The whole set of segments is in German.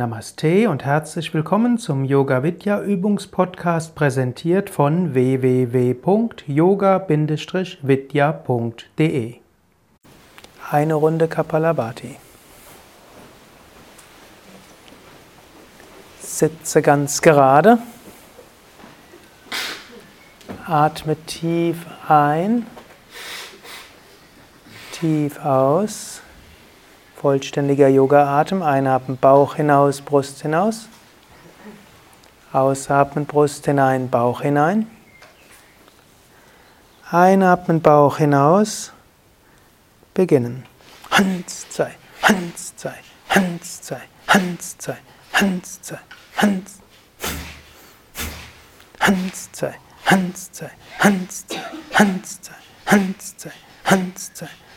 Namaste und herzlich willkommen zum Yoga Vidya Übungspodcast präsentiert von www.yoga-vidya.de. Eine Runde Kapalabhati. Sitze ganz gerade. Atme tief ein, tief aus. Vollständiger Yoga-Atem. Einatmen, Bauch hinaus, Brust hinaus. Ausatmen, Brust hinein, Bauch hinein. Einatmen, Bauch hinaus. Beginnen. Hans, zwei, Hans, zwei, Hans, zwei, Hans, zwei, Hans, zwei, Hans. Hans, zwei, Hans, zwei, Hans, zwei, Hans, zwei, Hans, zwei, Hans, zwei,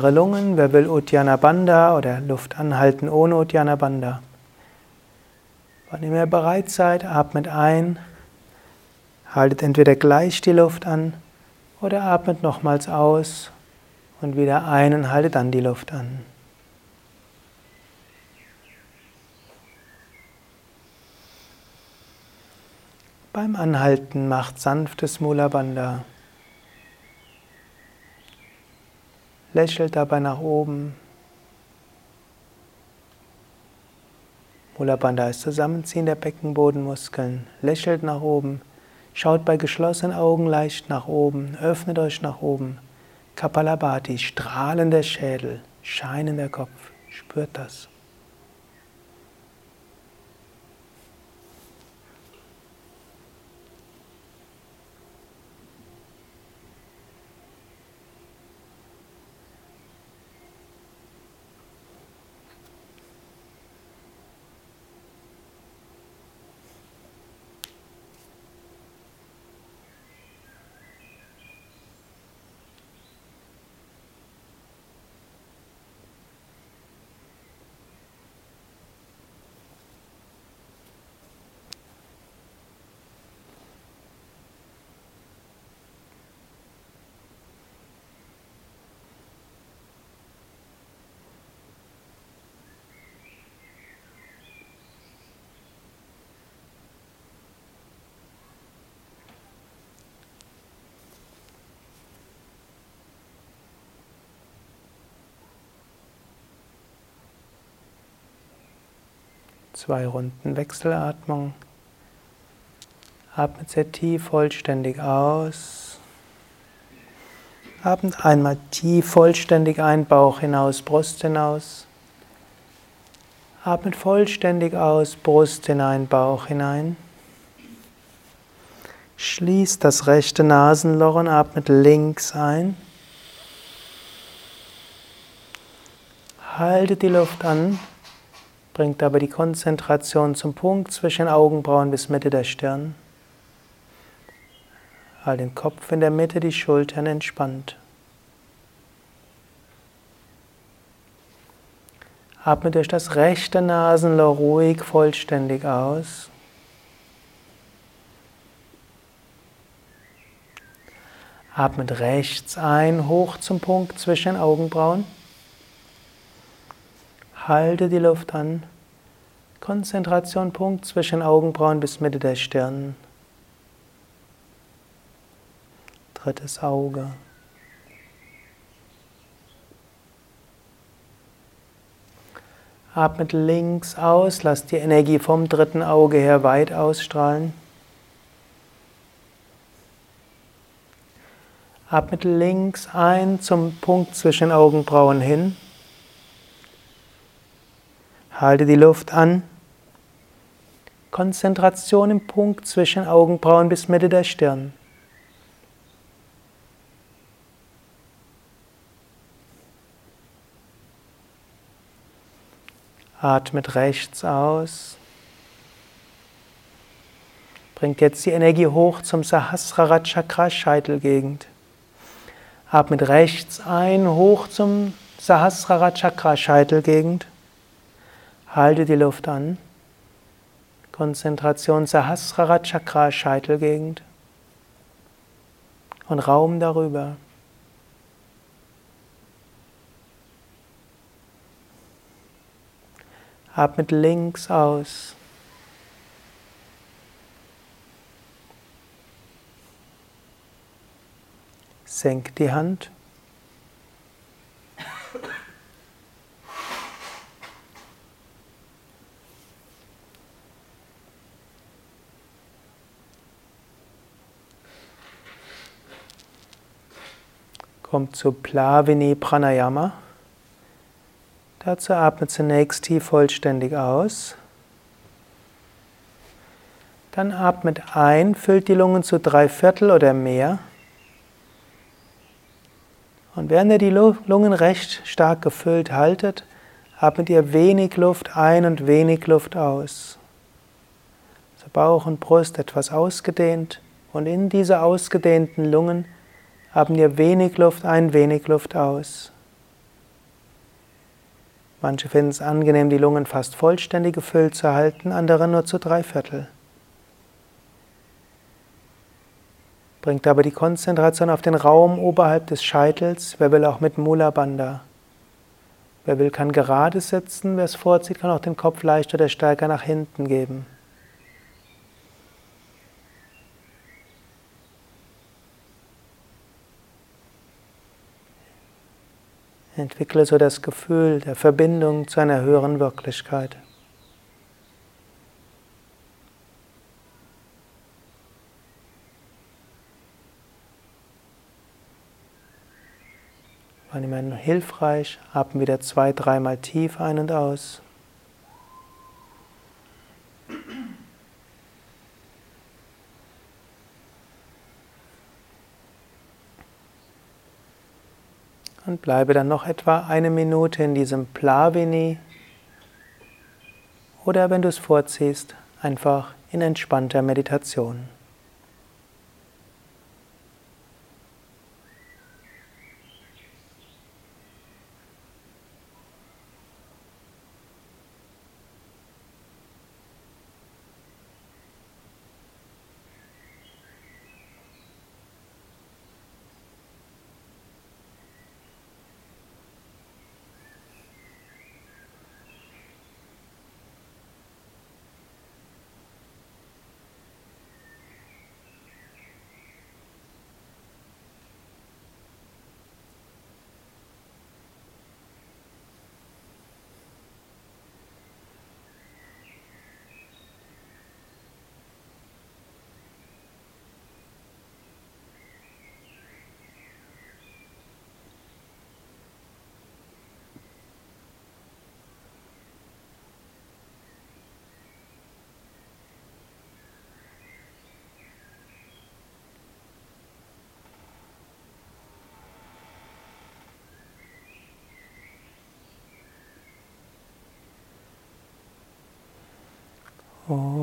Leere Lungen, wer will Uddiyana Bandha oder Luft anhalten ohne Uddiyana Bandha. Wann immer ihr bereit seid, atmet ein, haltet entweder gleich die Luft an oder atmet nochmals aus und wieder ein und haltet dann die Luft an. Beim Anhalten macht sanftes Mula Bandha. Lächelt dabei nach oben. Mula Bandha ist Zusammenziehen der Beckenbodenmuskeln. Lächelt nach oben. Schaut bei geschlossenen Augen leicht nach oben. Öffnet euch nach oben. Kapalabhati, strahlender Schädel, scheinender Kopf. Spürt das. Zwei Runden Wechselatmung. Atmet sehr tief vollständig aus. Atmet einmal tief vollständig ein, Bauch hinaus, Brust hinaus. Atmet vollständig aus, Brust hinein, Bauch hinein. Schließt das rechte Nasenloch und atmet links ein. Haltet die Luft an. Bringt aber die Konzentration zum Punkt zwischen Augenbrauen bis Mitte der Stirn. Halt den Kopf in der Mitte, die Schultern entspannt. Atme durch das rechte Nasenloch ruhig vollständig aus. Atmet rechts ein, hoch zum Punkt zwischen Augenbrauen. Halte die Luft an. Konzentration Punkt zwischen Augenbrauen bis Mitte der Stirn. Drittes Auge. Atmet links aus, lass die Energie vom dritten Auge her weit ausstrahlen. Atmet links ein zum Punkt zwischen Augenbrauen hin. Halte die Luft an. Konzentration im Punkt zwischen Augenbrauen bis Mitte der Stirn. Atmet rechts aus. Bringt jetzt die Energie hoch zum Sahasrara Chakra Scheitelgegend. Atmet rechts ein, hoch zum Sahasrara Chakra Scheitelgegend. Halte die Luft an. Konzentration Sahasrara Chakra Scheitelgegend. Und Raum darüber. Atmet links aus. Senk die Hand. Kommt zu Plavini Pranayama. Dazu atme zunächst tief vollständig aus. Dann atmet ein, füllt die Lungen zu drei Viertel oder mehr. Und während ihr die Lungen recht stark gefüllt haltet, atmet ihr wenig Luft ein und wenig Luft aus. So Bauch und Brust etwas ausgedehnt und in diese ausgedehnten Lungen haben wir wenig Luft ein, wenig Luft aus. Manche finden es angenehm, die Lungen fast vollständig gefüllt zu halten, andere nur zu drei Viertel. Bringt aber die Konzentration auf den Raum oberhalb des Scheitels. Wer will auch mit Mula Bandha? Wer will, kann gerade sitzen. Wer es vorzieht, kann auch den Kopf leichter oder stärker nach hinten geben. Entwickle so das Gefühl der Verbindung zu einer höheren Wirklichkeit. War immer hilfreich, atmen wieder zwei, dreimal tief ein und aus. Und bleibe dann noch etwa eine Minute in diesem Plavini oder wenn du es vorziehst, einfach in entspannter Meditation. Om.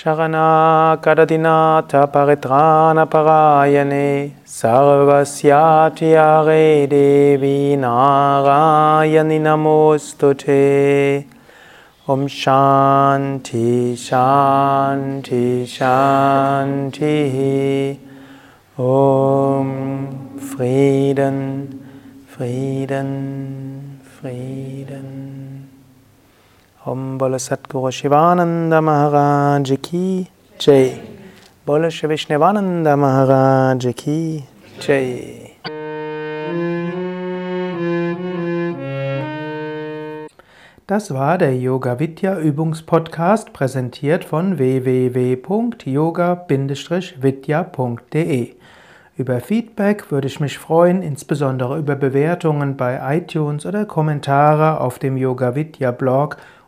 Sharanakaradinata paritrana parayane sarvasyatiyare devi narayani namostute Om Shanti Shanti Shanti. Om Frieden Frieden Frieden Om Bola Satguru Shivananda Maharaj Ki Jai. Bola Shri Vishnevananda Ki Jai. Das war der Yoga Vidya Übungspodcast, präsentiert von www.yoga-vidya.de. Über Feedback würde ich mich freuen, insbesondere über Bewertungen bei iTunes oder Kommentare auf dem Yoga Vidya Blog